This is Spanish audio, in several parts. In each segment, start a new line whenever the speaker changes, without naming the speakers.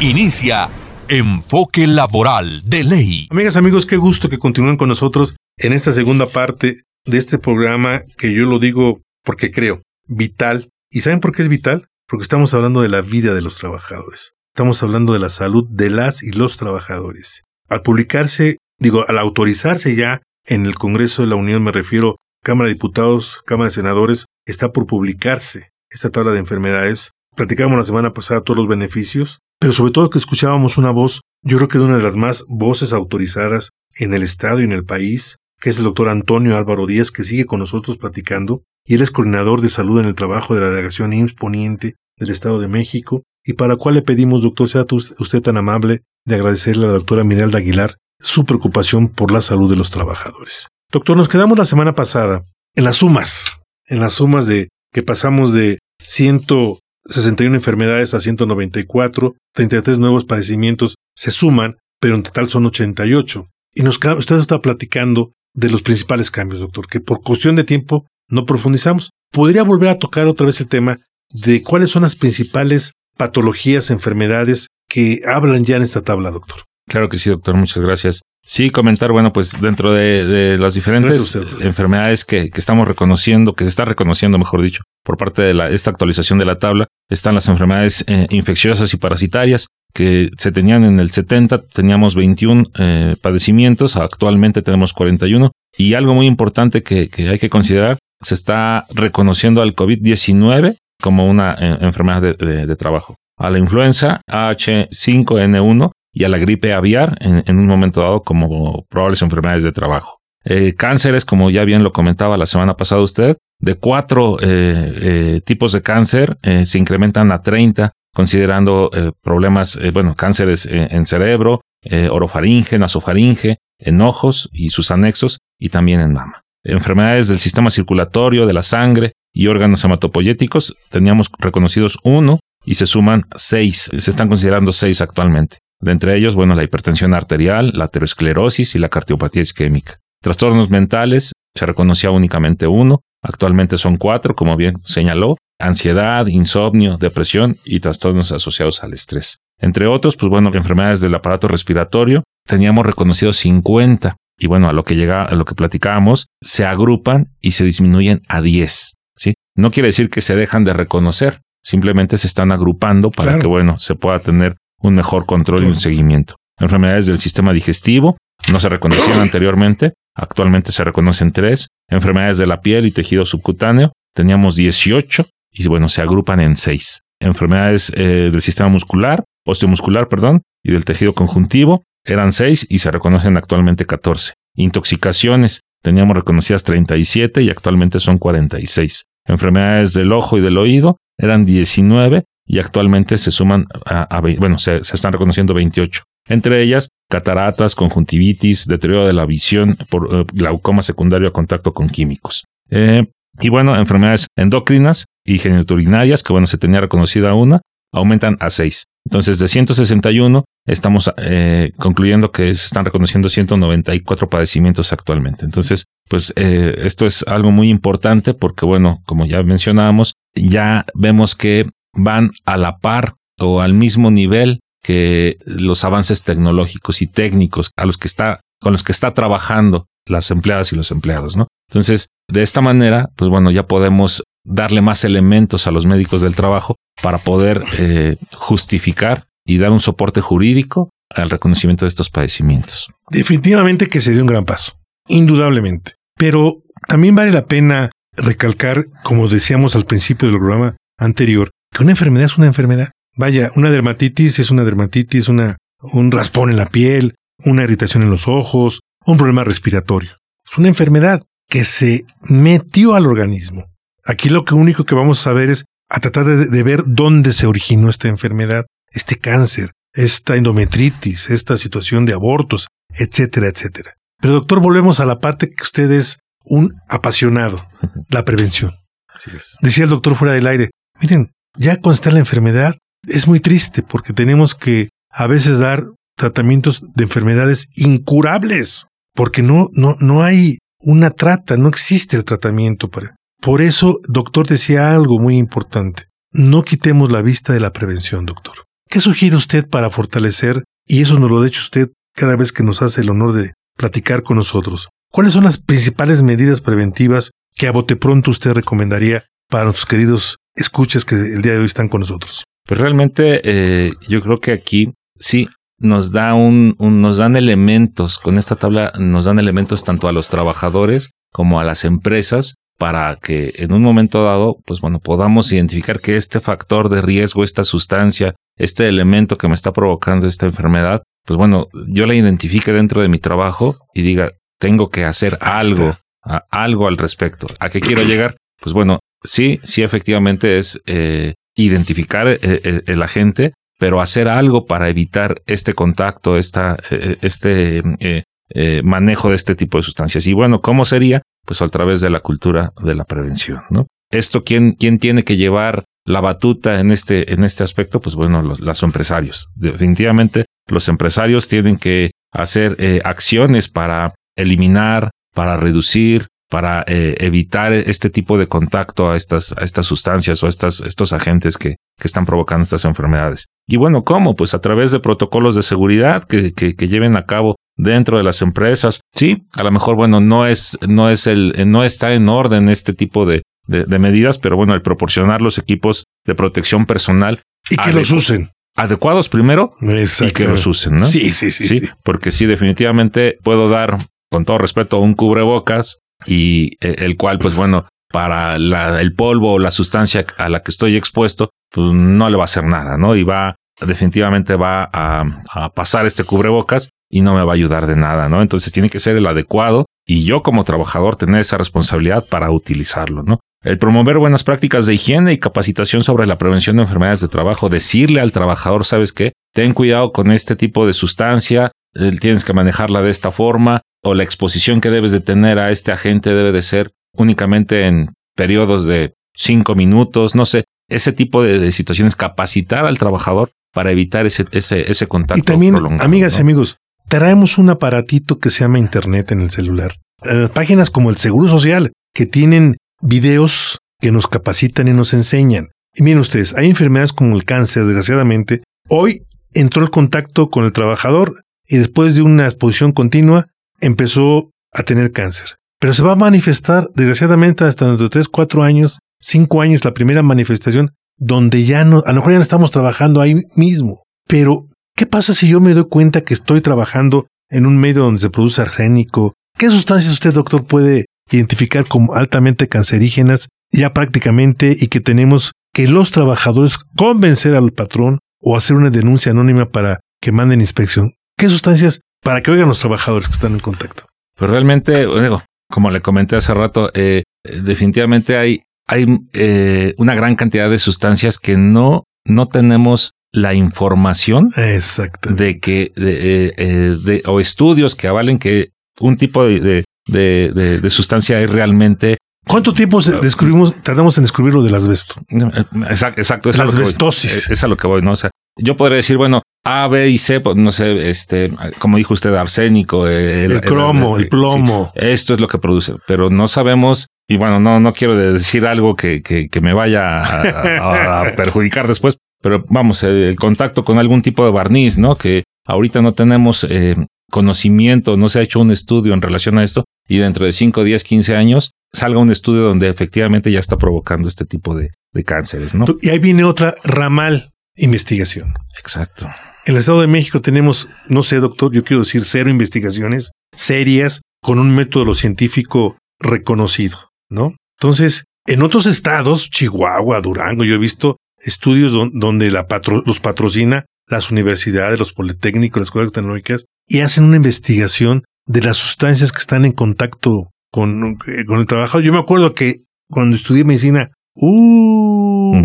Inicia Enfoque Laboral de Ley.
Amigas, amigos, qué gusto que continúen con nosotros en esta segunda parte de este programa que yo lo digo porque creo vital. ¿Y saben por qué es vital? Porque estamos hablando de la vida de los trabajadores. Estamos hablando de la salud de las y los trabajadores. Al publicarse, digo, al autorizarse ya en el Congreso de la Unión, me refiero Cámara de Diputados, Cámara de Senadores, está por publicarse esta tabla de enfermedades. Platicamos la semana pasada todos los beneficios pero sobre todo que escuchábamos una voz, yo creo que de una de las más voces autorizadas en el Estado y en el país, que es el doctor Antonio Álvaro Díaz, que sigue con nosotros platicando, y él es coordinador de salud en el trabajo de la delegación IMSS Poniente del Estado de México, y para cual le pedimos, doctor, sea usted tan amable de agradecerle a la doctora Miralda Aguilar su preocupación por la salud de los trabajadores. Doctor, nos quedamos la semana pasada en las sumas, en las sumas de que pasamos de 161 enfermedades a 194, 33 nuevos padecimientos se suman, pero en total son 88. Y nos usted está platicando de los principales cambios, doctor, que por cuestión de tiempo no profundizamos. ¿Podría volver a tocar otra vez el tema de cuáles son las principales patologías, enfermedades que hablan ya en esta tabla, doctor?
Claro que sí, doctor, muchas gracias. Sí, comentar, bueno, pues dentro de, las diferentes enfermedades que, estamos reconociendo, que se está reconociendo, mejor dicho, por parte de esta actualización de la tabla, están las enfermedades eh, infecciosas y parasitarias, que se tenían en el 70, teníamos 21 eh, padecimientos, actualmente tenemos 41, y algo muy importante que, hay que considerar, se está reconociendo al COVID-19 como una eh, enfermedad de trabajo. A la influenza H5N1 y a la gripe aviar en, un momento dado como probables enfermedades de trabajo. Eh, cánceres, como ya bien lo comentaba la semana pasada usted, de cuatro eh, eh, tipos de cáncer se incrementan a 30, considerando problemas, bueno, cánceres en cerebro, orofaringe, nasofaringe, en ojos y sus anexos, y también en mama. Enfermedades del sistema circulatorio, de la sangre y órganos hematopoyéticos, teníamos reconocidos uno y se suman seis, se están considerando seis actualmente. De entre ellos, bueno, la hipertensión arterial, la aterosclerosis y la cardiopatía isquémica. Trastornos mentales, se reconocía únicamente uno, actualmente son cuatro, como bien señaló, ansiedad, insomnio, depresión y trastornos asociados al estrés. Entre otros, pues bueno, enfermedades del aparato respiratorio, teníamos reconocidos 50 y bueno, a lo que llega, a lo que platicábamos, se agrupan y se disminuyen a 10, ¿sí? No quiere decir que se dejan de reconocer, simplemente se están agrupando para que bueno, se pueda tener un mejor control y un seguimiento. Enfermedades del sistema digestivo no se reconocían anteriormente, actualmente se reconocen tres. Enfermedades de la piel y tejido subcutáneo, teníamos 18 y bueno, se agrupan en seis. Enfermedades eh, del sistema muscular, osteomuscular, perdón, y del tejido conjuntivo, eran seis y se reconocen actualmente 14. Intoxicaciones, teníamos reconocidas 37 y actualmente son 46. Enfermedades del ojo y del oído, eran 19 y actualmente se suman a, bueno, se, están reconociendo 28. Entre ellas, cataratas, conjuntivitis, deterioro de la visión por eh, glaucoma secundario a contacto con químicos. Eh, y bueno, enfermedades endocrinas y genitourinarias, que bueno, se tenía reconocida una, aumentan a 6. Entonces, de 161, estamos eh, concluyendo que se están reconociendo 194 padecimientos actualmente. Entonces, pues esto es algo muy importante porque, bueno, como ya mencionábamos, ya vemos que van a la par o al mismo nivel que los avances tecnológicos y técnicos a los que está, con los que está trabajando las empleadas y los empleados, ¿no? Entonces, de esta manera, pues bueno, ya podemos darle más elementos a los médicos del trabajo para poder eh, justificar y dar un soporte jurídico al reconocimiento de estos padecimientos.
Definitivamente que se dio un gran paso, indudablemente. Pero también vale la pena recalcar, como decíamos al principio del programa anterior, que una enfermedad es una enfermedad. Vaya, una dermatitis es una dermatitis, una, un raspón en la piel, una irritación en los ojos, un problema respiratorio. Es una enfermedad que se metió al organismo. Aquí lo que único que vamos a saber es a tratar de, ver dónde se originó esta enfermedad, este cáncer, esta endometritis, esta situación de abortos, etcétera, etcétera. Pero doctor, volvemos a la parte que usted es un apasionado, la prevención.
Así es.
Decía el doctor fuera del aire, miren, ya cuando está la enfermedad es muy triste porque tenemos que a veces dar tratamientos de enfermedades incurables, porque no, no, no hay una trata, no existe el tratamiento para. Por eso, doctor decía algo muy importante. No quitemos la vista de la prevención, doctor. ¿Qué sugiere usted para fortalecer, y eso nos lo ha dicho usted cada vez que nos hace el honor de platicar con nosotros? ¿Cuáles son las principales medidas preventivas que a bote pronto usted recomendaría para nuestros queridos escuches que el día de hoy están con nosotros?
Pues realmente eh, yo creo que aquí sí nos da un, nos dan elementos con esta tabla nos dan elementos tanto a los trabajadores como a las empresas para que en un momento dado pues bueno podamos identificar que este factor de riesgo esta sustancia este elemento que me está provocando esta enfermedad pues bueno yo la identifique dentro de mi trabajo y diga tengo que hacer algo algo al respecto. A qué quiero llegar pues bueno sí sí efectivamente es eh, identificar el, eh, eh, el agente pero hacer algo para evitar este contacto, esta, eh, este eh, eh, manejo de este tipo de sustancias. Y bueno, ¿cómo sería? Pues a través de la cultura de la prevención, ¿no? Esto, ¿quién, quién tiene que llevar la batuta en este, en este aspecto? Pues bueno, los, los empresarios. Definitivamente, los empresarios tienen que hacer acciones para eliminar, para reducir, para eh, evitar este tipo de contacto a estas, a estas sustancias o a estas, estos agentes que, que están provocando estas enfermedades. Y bueno, ¿cómo? Pues a través de protocolos de seguridad que, que, que, lleven a cabo dentro de las empresas. Sí, a lo mejor, bueno, no es, no es el, no está en orden este tipo de, de, medidas, pero bueno, el proporcionar los equipos de protección personal.
Y que los usen
adecuados primero y que los usen, ¿no?
Sí, sí, sí, sí, sí.
Porque sí, definitivamente puedo dar, con todo respeto, un cubrebocas y eh, el cual, pues bueno, para la, el polvo o la sustancia a la que estoy expuesto, pues no le va a hacer nada, ¿no? Y va, definitivamente va a, a pasar este cubrebocas y no me va a ayudar de nada, ¿no? Entonces tiene que ser el adecuado y yo como trabajador tener esa responsabilidad para utilizarlo, ¿no? El promover buenas prácticas de higiene y capacitación sobre la prevención de enfermedades de trabajo, decirle al trabajador, ¿sabes qué? Ten cuidado con este tipo de sustancia, eh, tienes que manejarla de esta forma, o la exposición que debes de tener a este agente debe de ser únicamente en periodos de cinco minutos, no sé, ese tipo de, situaciones, capacitar al trabajador para evitar ese, ese, ese contacto.
Y también, amigas y amigos, traemos un aparatito que se llama Internet en el celular. Las páginas como el Seguro Social, que tienen videos que nos capacitan y nos enseñan. Y miren ustedes, hay enfermedades como el cáncer, desgraciadamente. Hoy entró el contacto con el trabajador y después de una exposición continua empezó a tener cáncer. Pero se va a manifestar, desgraciadamente, hasta dentro de 3, 4 años, 5 años, la primera manifestación, donde ya no, a lo mejor ya no estamos trabajando ahí mismo. Pero, ¿qué pasa si yo me doy cuenta que estoy trabajando en un medio donde se produce arsénico? ¿Qué sustancias usted, doctor, puede identificar como altamente cancerígenas ya prácticamente y que tenemos que los trabajadores convencer al patrón o hacer una denuncia anónima para que manden inspección? ¿Qué sustancias para que oigan los trabajadores que están en contacto.
Pues realmente, como le comenté hace rato, eh, definitivamente hay, hay eh, una gran cantidad de sustancias que no, no tenemos la información de que eh, de, o estudios que avalen que un tipo de, de, de sustancia es realmente
¿Cuánto tiempo descubrimos, tardamos en descubrir lo del asbesto?
Exacto, exacto.
Es asbestosis.
Es, a lo que voy, ¿no? O sea, yo podría decir, bueno, A, B y C, pues no sé, este, como dijo usted, arsénico,
el, cromo, el, plomo.
esto es lo que produce, pero no sabemos, y bueno, no, no quiero decir algo que, que, que me vaya a, perjudicar después, pero vamos, el, contacto con algún tipo de barniz, ¿no? Que ahorita no tenemos eh, conocimiento, no se ha hecho un estudio en relación a esto, y dentro de 5, 10, 15 años salga un estudio donde efectivamente ya está provocando este tipo de, de cánceres, ¿no?
Y ahí viene otra ramal investigación.
Exacto.
En el Estado de México tenemos, no sé, doctor, yo quiero decir cero investigaciones serias con un método científico reconocido, ¿no? Entonces, en otros estados, Chihuahua, Durango, yo he visto estudios donde la los patrocina las universidades, los politécnicos, las escuelas tecnológicas, y hacen una investigación de las sustancias que están en contacto con, eh, con el trabajo. Yo me acuerdo que cuando estudié medicina, uh,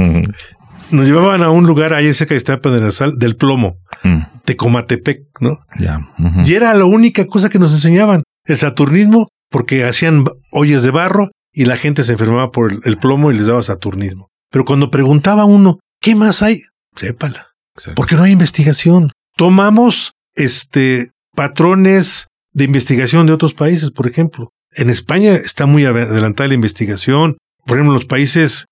nos llevaban a un lugar ahí cerca de Iztapa de la Sal del plomo. mm. Tecomatepec, ¿no?
Ya.
Y era la única cosa que nos enseñaban, el saturnismo, porque hacían ollas de barro y la gente se enfermaba por el, plomo y les daba saturnismo. Pero cuando preguntaba uno, ¿qué más hay? Sépala. Porque no hay investigación. Tomamos este patrones de investigación de otros países, por ejemplo. En España está muy adelantada la investigación. Por ejemplo, en los países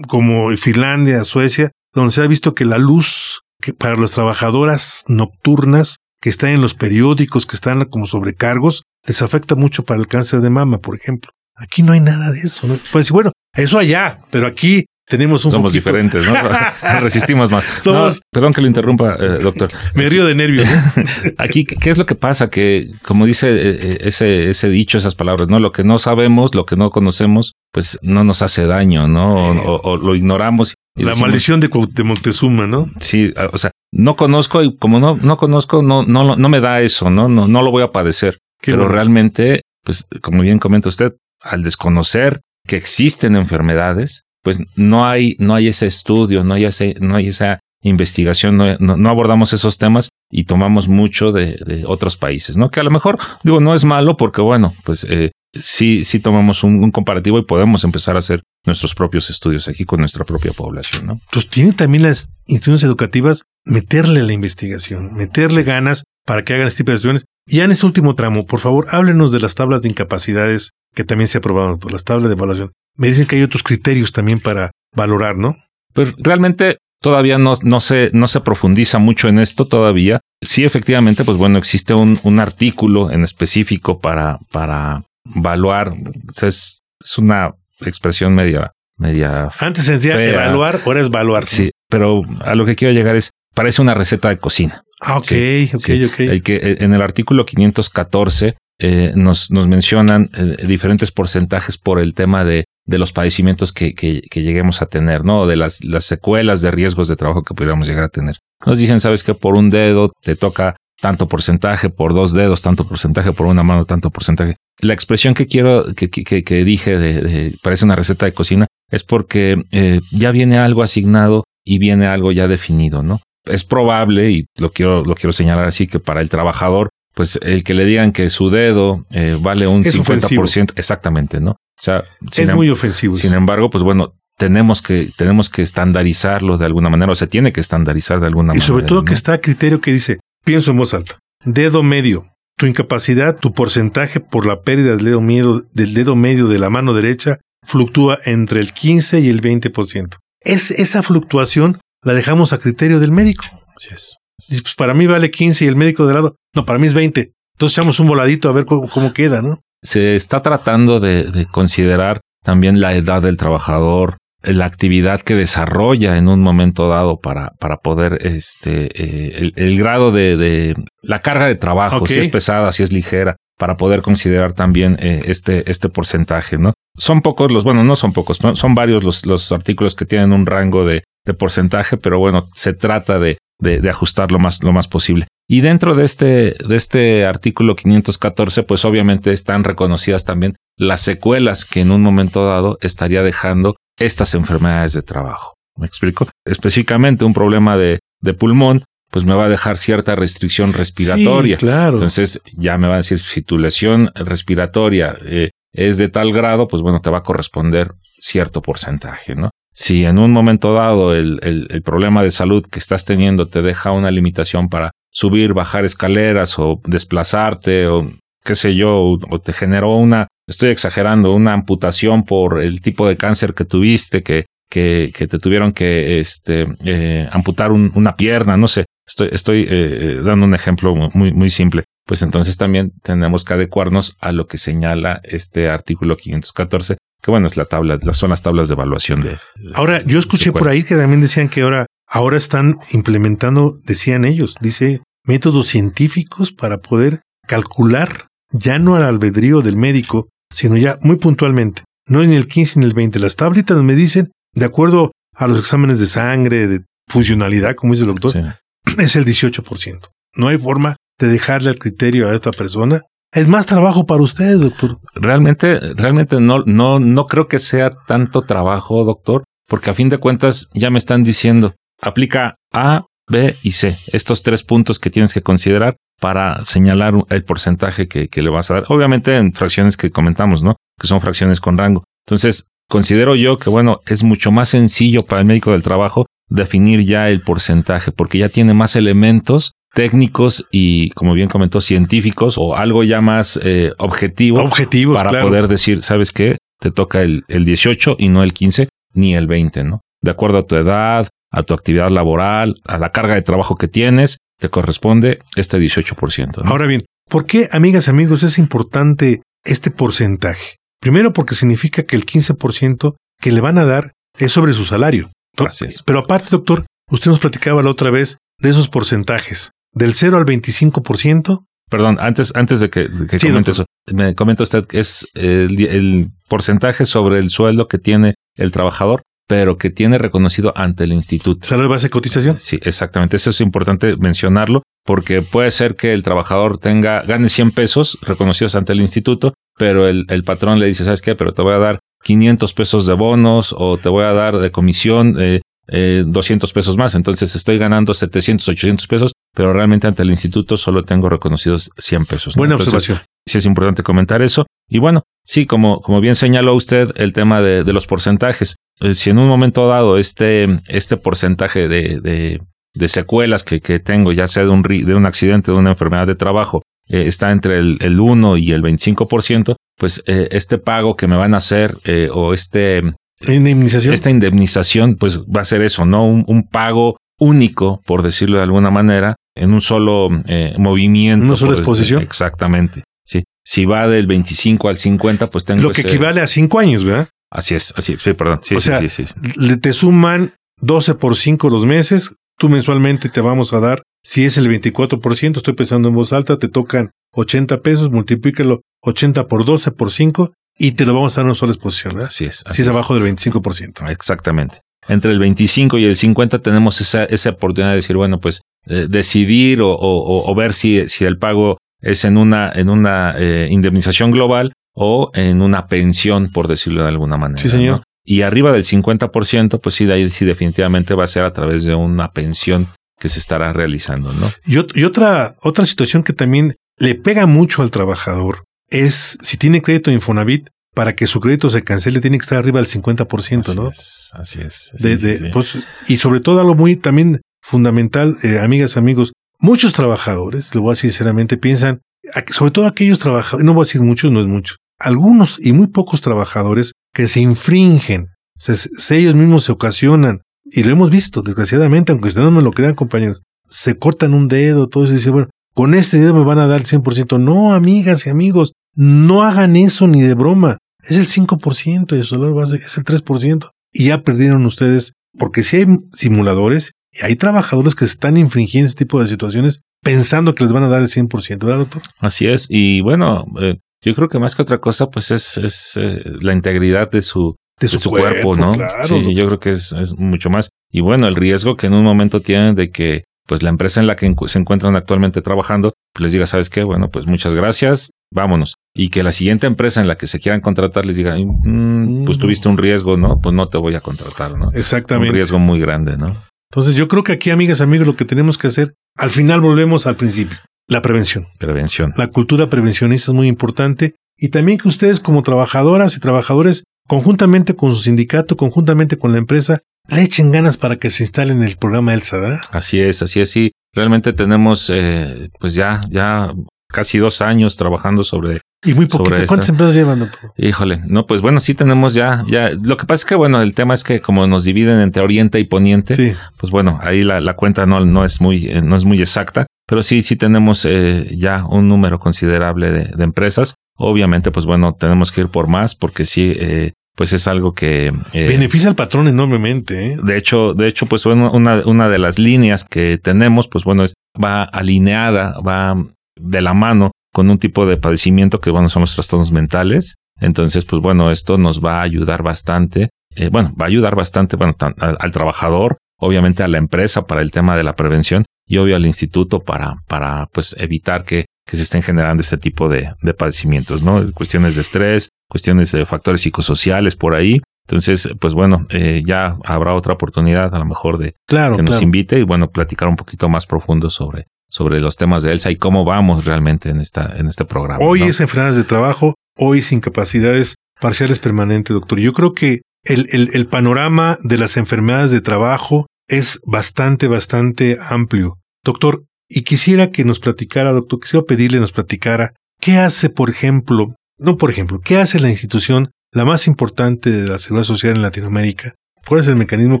como Finlandia, Suecia, donde se ha visto que la luz que para las trabajadoras nocturnas que están en los periódicos, que están como sobrecargos, les afecta mucho para el cáncer de mama, por ejemplo. Aquí no hay nada de eso. ¿no? Pues bueno, eso allá, pero aquí tenemos un
Somos diferentes, ¿no? Resistimos más. Somos... perdón que lo interrumpa, eh, doctor.
Me río de nervios.
Aquí, ¿qué es lo que pasa? Que, como dice eh, eh, ese, ese dicho, esas palabras, ¿no? Lo que no sabemos, lo que no conocemos, pues no nos hace daño, ¿no? O, lo ignoramos.
La maldición de, de, Montezuma, ¿no?
Sí, o sea, no conozco y como no, no conozco, no, no, no me da eso, ¿no? No, no lo voy a padecer. Pero realmente, pues, como bien comenta usted, al desconocer que existen enfermedades, pues no hay, no hay ese estudio, no hay, ese, no hay esa investigación, no, no, abordamos esos temas y tomamos mucho de, de, otros países, ¿no? Que a lo mejor, digo, no es malo porque, bueno, pues eh, sí, sí tomamos un, comparativo y podemos empezar a hacer nuestros propios estudios aquí con nuestra propia población, ¿no?
Entonces, tienen también las instituciones educativas meterle la investigación, meterle ganas para que hagan este tipo de estudios. Y ya en este último tramo, por favor, háblenos de las tablas de incapacidades que también se aprobaron, las tablas de evaluación. Me dicen que hay otros criterios también para valorar, ¿no?
Pues realmente todavía no, no, se, no se profundiza mucho en esto todavía. Sí, efectivamente, pues bueno, existe un, un artículo en específico para, para evaluar. es, es una expresión media, media.
Antes se decía evaluar, ahora es evaluar.
Sí, pero a lo que quiero llegar es, parece una receta de cocina.
Ah, ok, ok, ok.
El que en el artículo 514 eh, nos, mencionan eh, diferentes porcentajes por el tema de de los padecimientos que, lleguemos a tener, ¿no? De las, las secuelas de riesgos de trabajo que pudiéramos llegar a tener. Nos dicen, sabes que por un dedo te toca tanto porcentaje, por dos dedos tanto porcentaje, por una mano tanto porcentaje. La expresión que quiero, que, que, que dije de, parece una receta de cocina, es porque eh, ya viene algo asignado y viene algo ya definido, ¿no? Es probable, y lo quiero, lo quiero señalar así, que para el trabajador, pues el que le digan que su dedo eh, vale un 50%, exactamente, ¿no? O sea,
es muy ofensivo.
Sin embargo, pues bueno, tenemos que, tenemos que estandarizarlo de alguna manera, o se tiene que estandarizar de alguna manera.
Y sobre todo que está a criterio que dice, pienso en voz alta, dedo medio, tu incapacidad, tu porcentaje por la pérdida del dedo, medio, del dedo medio de la mano derecha fluctúa entre el 15 y el 20%. Es, esa fluctuación la dejamos a criterio del médico.
Así es.
Y pues para mí vale 15 y el médico de lado, no, para mí es 20. Entonces echamos un voladito a ver cómo queda, ¿no?
se está tratando de, considerar también la edad del trabajador, la actividad que desarrolla en un momento dado para, para poder, este, eh, el, grado de, de, la carga de trabajo, si es pesada, si es ligera, para poder considerar también eh, este, este porcentaje, ¿no? Son pocos los, bueno, no son pocos, son varios los, los artículos que tienen un rango de, de porcentaje, pero bueno, se trata de, de, de ajustar lo más, lo más posible. Y dentro de este, de este artículo 514, pues obviamente están reconocidas también las secuelas que en un momento dado estaría dejando estas enfermedades de trabajo. ¿Me explico? Específicamente un problema de, de pulmón, pues me va a dejar cierta restricción respiratoria.
claro.
Entonces ya me va a decir si tu lesión respiratoria eh, es de tal grado, pues bueno, te va a corresponder cierto porcentaje, ¿no? Si en un momento dado el, el, el problema de salud que estás teniendo te deja una limitación para subir, bajar escaleras o desplazarte o qué sé yo, o te generó una, estoy exagerando, una amputación por el tipo de cáncer que tuviste, que, que, que te tuvieron que este, eh, amputar una pierna, no sé, estoy, estoy eh, eh, dando un ejemplo muy, muy simple. Pues entonces también tenemos que adecuarnos a lo que señala este artículo 514, que bueno, es la tabla, son las tablas de evaluación de.
ahora, yo escuché por ahí que también decían que ahora Ahora están implementando, decían ellos, dice, métodos científicos para poder calcular ya no al albedrío del médico, sino ya muy puntualmente, no en el 15 ni el 20. Las tablitas me dicen, de acuerdo a los exámenes de sangre, de funcionalidad, como dice el doctor, es el 18%. No hay forma de dejarle al criterio a esta persona. Es más trabajo para ustedes, doctor.
Realmente, realmente no, no, no creo que sea tanto trabajo, doctor, porque a fin de cuentas ya me están diciendo, aplica A, B y C. Estos tres puntos que tienes que considerar para señalar el porcentaje que, que le vas a dar. Obviamente en fracciones que comentamos, ¿no? Que son fracciones con rango. Entonces, considero yo que, bueno, es mucho más sencillo para el médico del trabajo definir ya el porcentaje, porque ya tiene más elementos técnicos y, como bien comentó, científicos o algo ya más eh, objetivo
Objetivos,
para
claro.
poder decir, ¿sabes qué? Te toca el, el 18 y no el 15 ni el 20, ¿no? De acuerdo a tu edad, a tu actividad laboral, a la carga de trabajo que tienes, te corresponde este 18%. ¿no?
Ahora bien, ¿por qué, amigas y amigos, es importante este porcentaje? Primero porque significa que el 15% que le van a dar es sobre su salario. To-
Así es.
Pero aparte, doctor, usted nos platicaba la otra vez de esos porcentajes. Del 0 al 25%,
Perdón, antes, antes de que, de que
Sí,
comente eso, me comenta usted que es el, el porcentaje sobre el sueldo que tiene el trabajador, pero que tiene reconocido ante el instituto.
salario base de cotización.
Sí, exactamente. Eso es importante mencionarlo porque puede ser que el trabajador tenga, gane 100 pesos reconocidos ante el instituto, pero el, el patrón le dice, ¿sabes qué? Pero te voy a dar 500 pesos de bonos o te voy a dar de comisión eh, eh, 200 pesos más. Entonces estoy ganando 700, 800 pesos, pero realmente ante el instituto solo tengo reconocidos 100 pesos. ¿no?
Buena
Entonces,
observación.
sí es importante comentar eso. Y bueno, sí, como, como bien señaló usted, el tema de, de los porcentajes. Eh, si en un momento dado este, este porcentaje de, de, de secuelas que, que tengo, ya sea de un, de un accidente, de una enfermedad de trabajo, eh, está entre el, el 1 y el 25%, pues eh, este pago que me van a hacer eh, o este,
Indemnización.
esta indemnización, pues va a ser eso, ¿no? Un, un pago único, por decirlo de alguna manera, en un solo eh, movimiento.
¿Una sola exposición?
Exactamente. Sí. Si va del 25 al 50, pues tengo
lo que
ese-
equivale a 5 años, ¿verdad?
Así es, así, sí, perdón. Sí,
O
sí,
sea,
sí, sí.
Le te suman 12 por 5 los meses. Tú mensualmente te vamos a dar, si es el 24%, estoy pensando en voz alta, te tocan 80 pesos, multiplícalo 80 por 12 por 5 y te lo vamos a dar en una sola exposición, ¿verdad?
Así es. así
Si es abajo del 25%.
Exactamente. Entre el 25 y el 50 tenemos esa, esa oportunidad de decir, bueno, pues eh, decidir o, o- o ver si, si el pago es en una, en una eh, indemnización global o en una pensión, por decirlo de alguna manera.
Sí, señor.
¿no? Y arriba del 50%, pues sí, de ahí sí definitivamente va a ser a través de una pensión que se estará realizando, ¿no?
Y, ot- y otra, otra situación que también le pega mucho al trabajador es si tiene crédito de Infonavit, para que su crédito se cancele, tiene que estar arriba del 50%,
así
¿no?
Es, así es.
De-
sí.
pues, y sobre todo algo muy también fundamental, eh, amigas, amigos, muchos trabajadores, lo voy a decir sinceramente, piensan, sobre todo aquellos trabajadores, no voy a decir muchos, no es muchos, algunos y muy pocos trabajadores que se infringen, se, ellos mismos se ocasionan, y lo hemos visto, desgraciadamente, aunque ustedes no me lo crean, compañeros, se cortan un dedo, todo eso, y dicen, bueno, con este dedo me van a dar el 100%. No, amigas y amigos, no hagan eso ni de broma. Es el 5% y su salario base es el 3%. Y ya perdieron ustedes, porque si hay simuladores hay trabajadores que están infringiendo este tipo de situaciones pensando que les van a dar el 100%, ¿verdad, doctor?
Así es. Y bueno, eh, yo creo que más que otra cosa, pues es, es eh, la integridad de su,
De
de su cuerpo, ¿no?
claro,
sí,
doctor.
yo creo que es, es mucho más. Y bueno, el riesgo que en un momento tienen de que pues la empresa en la que se encuentran actualmente trabajando pues les diga, ¿sabes qué? Bueno, pues muchas gracias, vámonos. Y que la siguiente empresa en la que se quieran contratar les diga, "Mm, pues
Mm.
tuviste un riesgo, ¿no? Pues no te voy a contratar, ¿no? Un
Exactamente.
riesgo muy grande, ¿no?
Entonces yo creo que aquí, amigas amigos, lo que tenemos que hacer, al final volvemos al principio, la prevención.
Prevención.
La cultura prevencionista es muy importante y también que ustedes como trabajadoras y trabajadores, conjuntamente con su sindicato, conjuntamente con la empresa, le echen ganas para que se instalen el programa ELSA, ¿verdad?
Así es, así es. Sí, realmente tenemos, eh, pues ya, ya casi dos años trabajando sobre
Y muy poquito. ¿Cuántas empresas llevan?
Híjole, no, pues bueno, sí tenemos ya, ya. Lo que pasa es que, bueno, el tema es que como nos dividen entre Oriente y Poniente,
Sí.
pues bueno, ahí la, la cuenta no, no es muy, eh, no es muy exacta, pero sí, sí tenemos eh, ya un número considerable de, de empresas. Obviamente, pues bueno, tenemos que ir por más porque sí, eh, pues es algo que eh,
Beneficia al patrón enormemente, ¿eh?
de hecho, de hecho, pues bueno, una, una de las líneas que tenemos, pues bueno, es, va alineada, va de la mano con un tipo de padecimiento que, bueno, son los trastornos mentales. Entonces, pues bueno, esto nos va a ayudar bastante. eh, bueno, va a ayudar bastante, bueno, tan- al, al trabajador, obviamente a la empresa para el tema de la prevención y obvio al instituto para, para pues evitar que, que se estén generando este tipo de, de padecimientos, ¿no? Cuestiones de estrés, cuestiones de factores psicosociales por ahí Entonces, pues bueno, eh, ya habrá otra oportunidad a lo mejor de
claro,
que nos invite y bueno, platicar un poquito más profundo sobre, sobre los temas de Elsa y cómo vamos realmente en, esta, en este programa.
Hoy es enfermedades de trabajo, hoy es incapacidades parciales permanentes, doctor. Yo creo que el, el, el panorama de las enfermedades de trabajo es bastante, bastante amplio. Doctor, y quisiera que nos platicara, doctor, quisiera pedirle nos platicara qué hace, por ejemplo, no por ejemplo, qué hace la institución, la más importante de la seguridad social en Latinoamérica. ¿Cuál es el mecanismo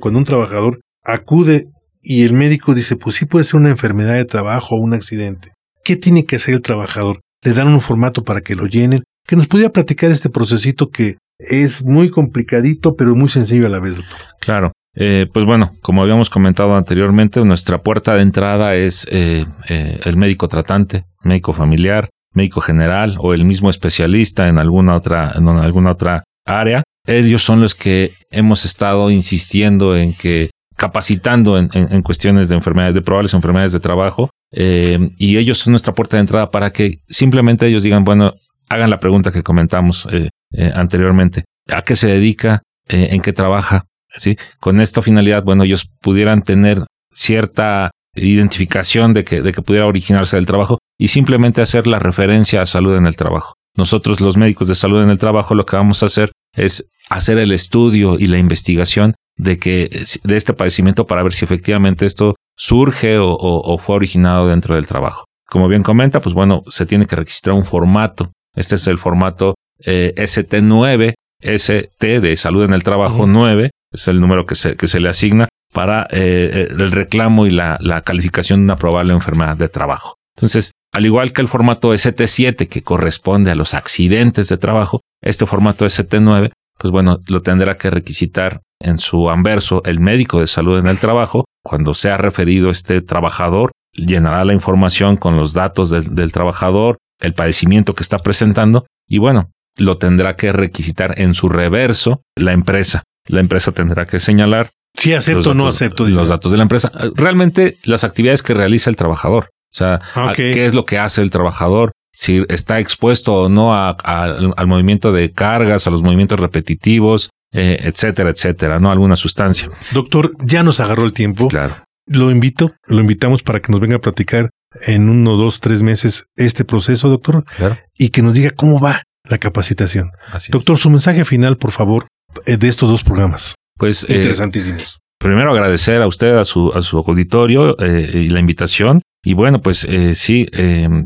cuando un trabajador acude y el médico dice, pues sí puede ser una enfermedad de trabajo o un accidente? ¿Qué tiene que hacer el trabajador? ¿Le dan un formato para que lo llenen? Que nos pudiera platicar este procesito que es muy complicadito, pero muy sencillo a la vez, doctor.
Claro. Eh, pues bueno, como habíamos comentado anteriormente, nuestra puerta de entrada es eh, eh, el médico tratante, médico familiar, médico general o el mismo especialista en alguna otra, en alguna otra área. Ellos son los que hemos estado insistiendo en que capacitando en, en, cuestiones de enfermedades, de probables enfermedades de trabajo, y ellos son nuestra puerta de entrada para que simplemente ellos digan, bueno, hagan la pregunta que comentamos anteriormente, ¿a qué se dedica? ¿En qué trabaja? ¿sí? Con esta finalidad, bueno, ellos pudieran tener cierta identificación de que, de que pudiera originarse del trabajo y simplemente hacer la referencia a salud en el trabajo. Nosotros, los médicos de salud en el trabajo, lo que vamos a hacer es hacer el estudio y la investigación de que de este padecimiento para ver si efectivamente esto surge o, fue originado dentro del trabajo. Como bien comenta, pues bueno, se tiene que registrar un formato. Este es el formato eh, ST9, ST de salud en el trabajo 9, es el número que se, que se le asigna para eh, eh, el reclamo y la, la calificación de una probable enfermedad de trabajo. Entonces, al igual que el formato ST7 que corresponde a los accidentes de trabajo, este formato ST9, pues bueno, lo tendrá que requisitar en su anverso el médico de salud en el trabajo. Cuando sea referido este trabajador, llenará la información con los datos del, del trabajador, el padecimiento que está presentando y bueno, lo tendrá que requisitar en su reverso la empresa la empresa tendrá que señalar.
Si acepto o no acepto.
Los datos de la empresa. Realmente las actividades que realiza el trabajador. O sea, qué es lo que hace el trabajador, si está expuesto o no al movimiento de cargas, a los movimientos repetitivos, eh, etcétera, etcétera, ¿no? Alguna sustancia.
Doctor, ya nos agarró el tiempo.
Claro.
Lo invito, lo invitamos para que nos venga a platicar en uno, dos, tres meses este proceso, doctor.
Claro.
Y que nos diga cómo va la capacitación. doctor, su mensaje final, por favor, eh, de estos dos programas.
Pues
eh, interesantísimos.
primero agradecer a usted, a su, a su auditorio eh, y la invitación. Y bueno, pues sí,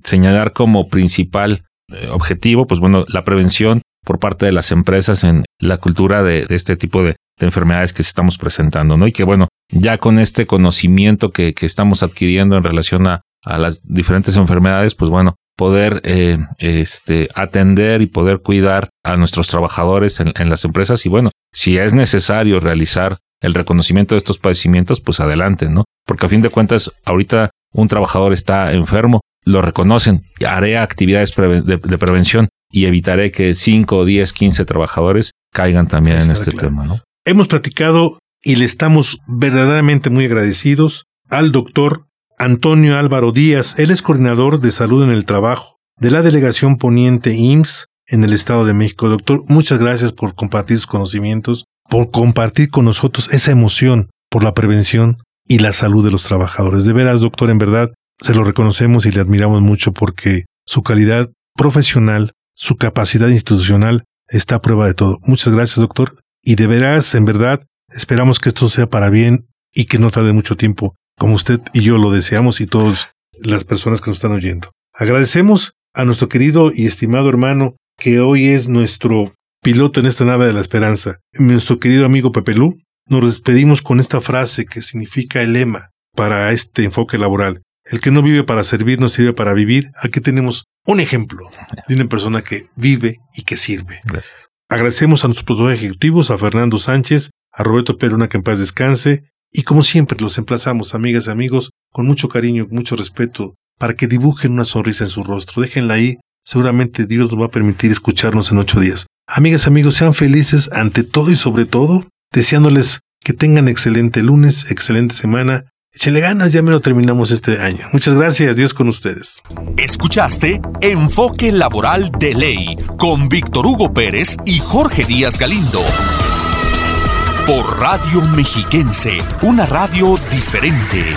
señalar como principal objetivo, pues bueno, la prevención por parte de las empresas en la cultura de, este tipo de, enfermedades que estamos presentando, ¿no? Y que bueno, ya con este conocimiento que, que estamos adquiriendo en relación a, a las diferentes enfermedades, pues bueno, poder eh, este, atender y poder cuidar a nuestros trabajadores en, las empresas. Y bueno, si es necesario realizar el reconocimiento de estos padecimientos, pues adelante, ¿no? Porque a fin de cuentas, ahorita un trabajador está enfermo, lo reconocen, haré actividades de, prevención y evitaré que 5, 10, 15 trabajadores caigan también en este tema, ¿no?
Hemos platicado y le estamos verdaderamente muy agradecidos al doctor Antonio Álvaro Díaz, él es coordinador de salud en el trabajo de la delegación poniente IMSS en el Estado de México. Doctor, muchas gracias por compartir sus conocimientos, por compartir con nosotros esa emoción por la prevención y la salud de los trabajadores. De veras, doctor, en verdad, se lo reconocemos y le admiramos mucho porque su calidad profesional, su capacidad institucional está a prueba de todo. Muchas gracias, doctor. Y de veras, en verdad, esperamos que esto sea para bien y que no tarde mucho tiempo como usted y yo lo deseamos y todas las personas que nos están oyendo. Agradecemos a nuestro querido y estimado hermano que hoy es nuestro piloto en esta nave de la esperanza, nuestro querido amigo Pepelú. Nos despedimos con esta frase que significa el lema para este enfoque laboral. El que no vive para servir no sirve para vivir. Aquí tenemos un ejemplo de una persona que vive y que sirve.
Gracias.
Agradecemos a nuestros productores ejecutivos, a Fernando Sánchez, a Roberto Peruna, que en paz descanse, y como siempre los emplazamos, amigas y amigos, con mucho cariño, mucho respeto, para que dibujen una sonrisa en su rostro. Déjenla ahí, seguramente Dios nos va a permitir escucharnos en ocho días. Amigas y amigos, sean felices ante todo y sobre todo, deseándoles que tengan excelente lunes, excelente semana. Échenle ganas, ya me lo terminamos este año. Muchas gracias, Dios con ustedes.
Escuchaste Enfoque Laboral de Ley con Víctor Hugo Pérez y Jorge Díaz Galindo. por Radio Mexiquense, una radio diferente.